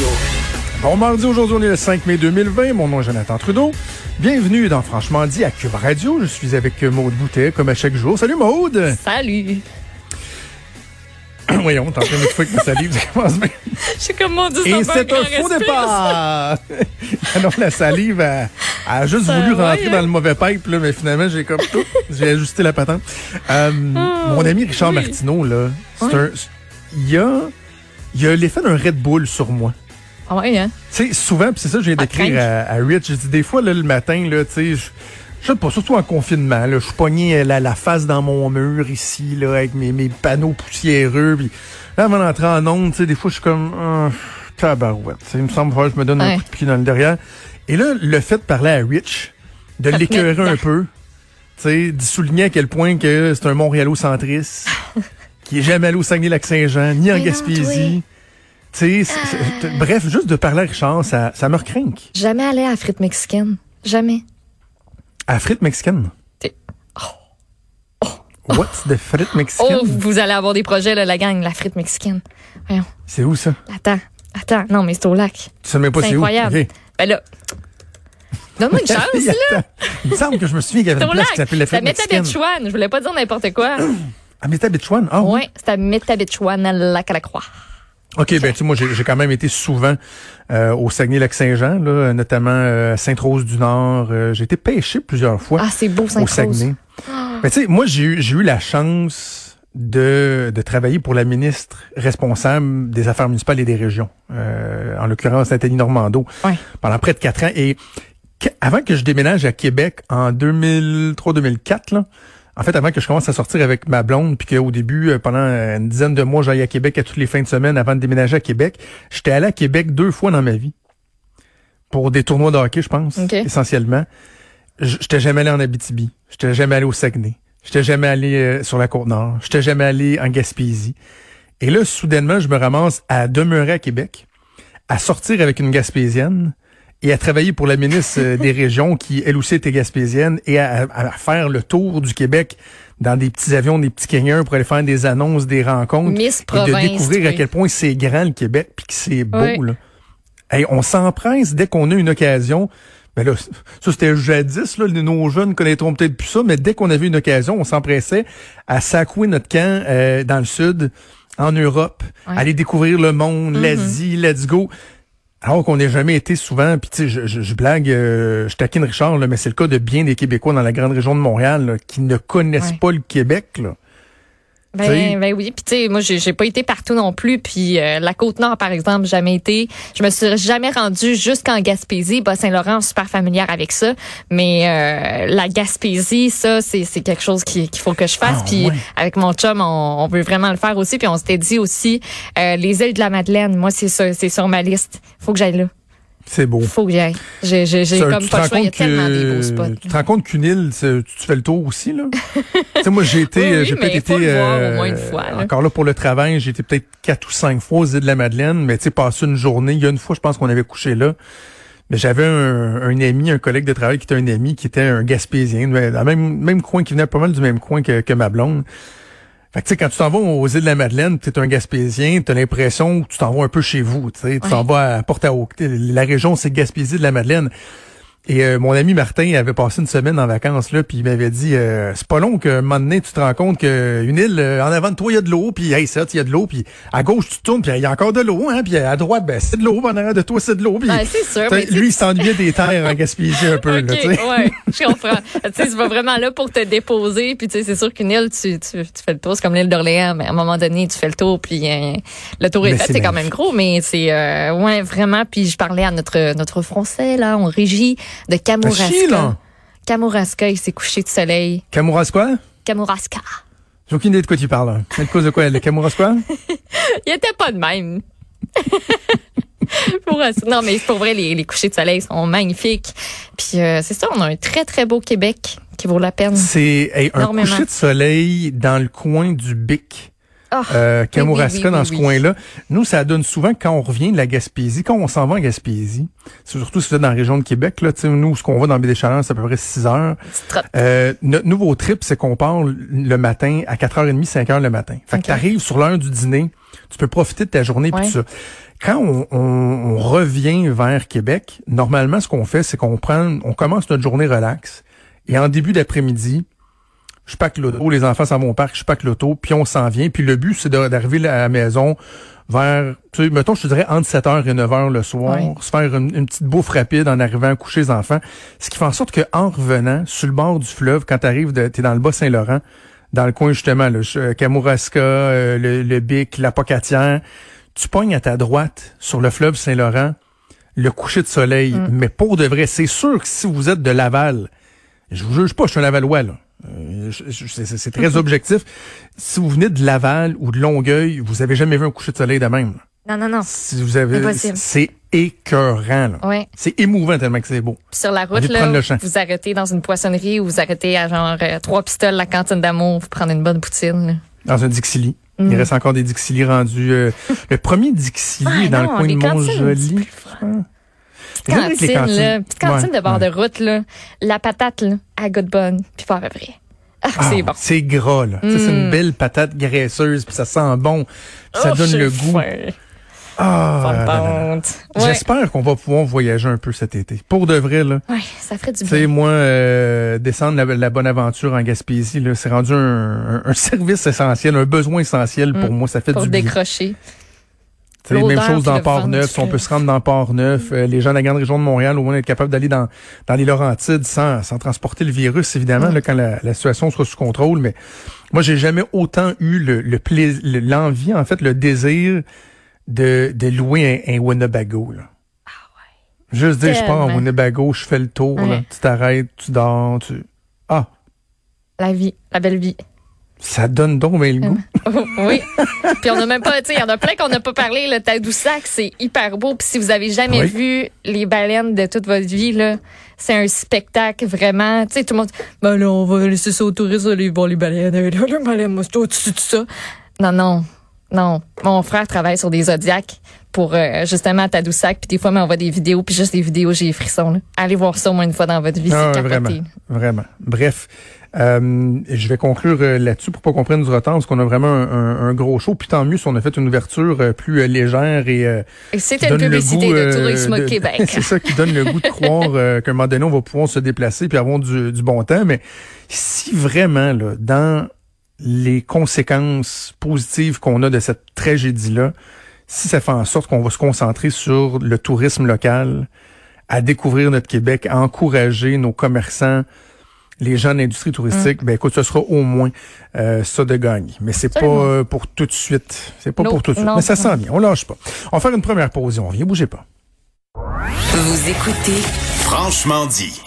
Radio. Bon mardi, aujourd'hui on est le 5 mai 2020. Mon nom est Jonathan Trudeau. Bienvenue dans Franchement dit à Cube Radio. Je suis avec Maude Boutet comme à chaque jour. Salut Maude! Salut! Voyons, t'es en train de fois que ma salive, ça commence bien. Je suis comme mon Dieu, Et ça c'est un faux départ! Alors la salive a, a juste Ça voulu rentrer hein? dans le mauvais pipe, là, mais finalement j'ai comme tout. J'ai ajusté la patente. Euh, mon ami Richard oui. Martineau, là, c'est Ouais. un. Il y a, il y a l'effet d'un Red Bull sur moi. Ah ouais, hein? Tu sais, souvent, puis c'est ça que je viens Pas d'écrire craindre. à, à Rich, je dis des fois, là, le matin, là, tu sais, je sais pas, surtout en confinement, là, je suis pogné euh, la, la face dans mon mur ici, là, avec mes, mes panneaux poussiéreux, puis là, avant d'entrer en onde, tu sais, des fois, je suis comme, ah, tabarouette, il me semble que je me donne un coup de pied dans le derrière. Et là, le fait de parler à Rich, de l'écœurer un peu, tu sais, d'y souligner à quel point que c'est un Montréalocentriste, qui est jamais allé au Saguenay-Lac-Saint-Jean, ni en Gaspésie. Tu sais, c'est- c'est- Ah. bref, juste de parler à Richard, ça, ça me recrinque. Jamais aller à la frite mexicaine. Jamais. À frites mexicaines. T'es- What's the frites mexicaine? Oh, vous allez avoir des projets, là, la gang, la frite mexicaine. Voyons. C'est où ça? Attends. Attends. Non, mais c'est au lac. Tu sais même pas C'est c'est où? incroyable. Ok. Ben là. Donne-moi une chance, là. Il me semble que je me souviens qu'il y avait C'est une place lac. qui s'appelait la C'est à frite mexicaine. Métabetchouane. Je voulais pas dire n'importe quoi. À Métabetchouane? Ah oui. ouais, c'est à Métabetchouane, à lac à la croix. OK, ben tu sais, moi, j'ai quand même été souvent euh, au Saguenay-Lac-Saint-Jean, là, notamment euh, Sainte-Rose-du-Nord. Euh, j'ai été pêché plusieurs fois. Ah, c'est beau, au Saint-Rose. Saguenay. Mais tu sais, moi, j'ai eu, j'ai eu la chance de, de travailler pour la ministre responsable des Affaires municipales et des régions, euh, en l'occurrence Nathalie Normando, Ouais. pendant près de quatre ans. Et avant que je déménage à Québec en 2003-2004, là, en fait, avant que je commence à sortir avec ma blonde, puis qu'au début, euh, pendant une dizaine de mois, j'allais à Québec à toutes les fins de semaine avant de déménager à Québec, j'étais allé à Québec deux fois dans ma vie. Pour des tournois de hockey, je pense, OK. essentiellement. J'étais jamais allé en Abitibi. J'étais jamais allé au Saguenay. J'étais jamais allé euh, sur la Côte-Nord. J'étais jamais allé en Gaspésie. Et là, soudainement, je me ramasse à demeurer à Québec, à sortir avec une Gaspésienne et à travailler pour la ministre euh, des Régions qui, elle aussi, était gaspésienne et à, à- à faire le tour du Québec dans des petits avions, des petits Kenyans pour aller faire des annonces, des rencontres. Miss et de découvrir à quel point c'est grand le Québec puis que c'est beau, Oui. là. Hey, on s'empresse dès qu'on a une occasion. Ben là, ça c'était jadis, là, nos jeunes connaîtront peut-être plus ça, mais dès qu'on avait une occasion, on s'empressait à sacouer notre camp euh, dans le sud, en Europe, Ouais. aller découvrir le monde, l'Asie, let's go. Alors qu'on n'a jamais été souvent, puis tu sais, je, je, je blague, euh, je taquine Richard, là, mais c'est le cas de bien des Québécois dans la grande région de Montréal là, qui ne connaissent Ouais. pas le Québec. Là. Ben, ben oui, puis tu sais, moi j'ai pas été partout non plus, puis euh, la côte nord par exemple, jamais été. Je me suis jamais rendue jusqu'en Gaspésie, bas Saint-Laurent, je suis super familière avec ça, mais euh, la Gaspésie, ça c'est quelque chose qui- qu'il faut que je fasse. Ah, puis ouais. avec mon chum, on, on veut vraiment le faire aussi, puis on s'était dit aussi euh, les îles de la Madeleine. Moi c'est ça, c'est sur ma liste. Faut que j'aille là. C'est beau. Faut que j'aille. J'ai j'ai j'ai Ça, comme pas le rends choix. Il y a tellement que- des beaux spots. Tu te rends compte qu'une île, tu, tu fais le tour aussi, là? tu sais, moi, j'ai été, Oui, oui, j'ai peut-être été, au moins une fois, là. encore là pour le travail, j'ai été peut-être quatre ou cinq fois aux îles de la Madeleine, mais tu sais, passé une journée, il y a une fois, je pense qu'on avait couché là. Mais j'avais un, un ami, un collègue de travail qui était un ami, qui était un Gaspésien, dans le même, même coin, qui venait pas mal du même coin que, que ma blonde. Fait que tu sais, quand tu t'en vas aux îles de la Madeleine, tu es un Gaspésien, tu as l'impression que tu t'en vas un peu chez vous. Tu sais, tu t'en vas à porte à La région, c'est Gaspésie de la Madeleine. Et euh, mon ami Martin avait passé une semaine en vacances là, puis il m'avait dit euh, c'est pas long que un moment donné tu te rends compte qu'une île euh, en avant de toi il y a de l'eau, puis hey ça il y a de l'eau, puis à gauche tu tournes puis il y a encore de l'eau, hein, puis à droite ben c'est de l'eau, en arrière de toi c'est de l'eau, puis Ouais, sûr, mais lui il s'ennuyait des terres en Gaspésie un peu OK, là, tu sais. ouais, je comprends. tu sais, vas vraiment là pour te déposer, puis tu sais, c'est sûr qu'une île, tu, tu, tu fais le tour, c'est comme l'île d'Orléans, mais à un moment donné, tu fais le tour, puis euh, le tour est Mais fait, c'est quand même gros, mais c'est ouais, vraiment. Puis je parlais à notre notre français là, on régie de Kamouraska. Là. Kamouraska, il s'est couché de soleil. Kamouraska? Kamouraska. J'ai aucune idée de quoi tu parles. Hein. De cause de quoi? Le Kamouraska? Il était pas de même. Pour- non, mais pour vrai, les, les couchers de soleil sont magnifiques. Puis euh, c'est ça, on a un très, très beau Québec qui vaut la peine. C'est hey, un coucher de soleil dans le coin du Bic. Ah, euh, Kamouraska oui, oui, oui, dans ce coin-là. Nous, ça donne souvent quand on revient de la Gaspésie, quand on s'en va en Gaspésie, c'est surtout si vous êtes dans la région de Québec, là, tu nous, ce qu'on va dans le des Chaleurs, c'est à peu près 6 heures. Euh, notre nouveau trip, c'est qu'on part le matin à 4h30, 5h le matin. Fait que t'arrives sur l'heure du dîner, tu peux profiter de ta journée puis tout ça. quand on, on, revient vers Québec, normalement, ce qu'on fait, c'est qu'on prend, on commence notre journée relax. Et en début d'après-midi, je pack l'auto, les enfants s'en vont au parc, je pack l'auto, puis on s'en vient. Puis le but, c'est d'arriver à la maison vers, tu sais, mettons, je te dirais entre 7h et 9h le soir, se faire une, petite bouffe rapide en arrivant à coucher les enfants. Ce qui fait en sorte que en revenant sur le bord du fleuve, quand tu arrives, t'es dans le Bas-Saint-Laurent, dans le coin justement, le Kamouraska, euh, le, le Bic, la Pocatière, tu pognes à ta droite sur le fleuve Saint-Laurent le coucher de soleil. Mm. Mais pour de vrai, c'est sûr que si vous êtes de Laval, je vous juge pas, je suis un Lavalois, là. Euh, c'est très objectif. Si vous venez de Laval ou de Longueuil, vous avez jamais vu un coucher de soleil de même. Non, non, non. Si vous avez, c'est écœurant. Ouais. C'est émouvant tellement que c'est beau. sur la route, là, vous arrêtez dans une poissonnerie ou vous arrêtez à genre euh, trois pistoles, la cantine d'amour, vous prenez une bonne poutine. Dans un Dixili. Il mm. reste encore des Dixili rendus. Euh, le premier Dixili est dans le coin de Montjoli. Petite cantine, là, petite cantine de bord de route, là. La patate, là, bonne, puis à peu près. Ah, c'est ah, bon. C'est gras, là. C'est une mm. belle patate graisseuse, puis ça sent bon. ça oh, donne le goût. Ah, J'espère qu'on va pouvoir voyager un peu cet été. Pour de vrai, là. Oui, ça ferait du bien. Tu sais, moi, euh, descendre la, bonne aventure en Gaspésie, là, c'est rendu un, un, service essentiel, un besoin essentiel pour mm. moi. Ça fait pour du décrocher. C'est même chose dans Port-Neuf. Si on peut se rendre dans Port-Neuf, euh, les gens de la grande région de Montréal, au moins être capables d'aller dans, dans les Laurentides sans, sans transporter le virus, évidemment, là, quand la, la, situation sera sous contrôle. Mais moi, j'ai jamais autant eu le, le plaisir, l'envie, en fait, le désir de, de louer un, un Winnebago. Là. Ah ouais. Juste dire, je pars en Winnebago, je fais le tour, là, tu t'arrêtes, tu dors, tu... Ah! La vie, la belle vie. Ça donne donc mais le goût. oui. Puis on n'a même pas, tu sais, il y en a plein qu'on n'a pas parlé. Le Tadoussac, c'est hyper beau. Puis si vous avez jamais vu les baleines de toute votre vie, là, c'est un spectacle vraiment. Tu sais, tout le monde, ben là, on va laisser ça aux touristes, aller voir les baleines. Là, les baleines, moi, tout ça. Non, non. Non, mon frère travaille sur des zodiacs pour euh, justement Tadoussac. Puis des fois, on voit des vidéos, puis juste des vidéos, j'ai frissons. Là. Allez voir ça au moins une fois dans votre vie, c'est ah, Vraiment, vraiment. Bref, euh, je vais conclure euh, là-dessus pour pas qu'on prenne du retard, parce qu'on a vraiment un, gros show. Puis tant mieux si on a fait une ouverture plus légère et... et C'était une publicité de Tourisme Québec. c'est ça qui donne le goût de croire qu'à un moment donné, on va pouvoir se déplacer puis avoir du, du bon temps. Mais si vraiment, là, dans les conséquences positives qu'on a de cette tragédie-là, si ça fait en sorte qu'on va se concentrer sur le tourisme local, à découvrir notre Québec, à encourager nos commerçants, les gens de l'industrie touristique, mm. ben écoute, ce sera au moins euh, ça de gagner. Mais c'est pas euh, pour tout de suite. C'est pas pour tout de suite. Mais ça sent bien. On lâche pas. On va faire une première pause. On vient, bougez pas. Vous écoutez Franchement dit.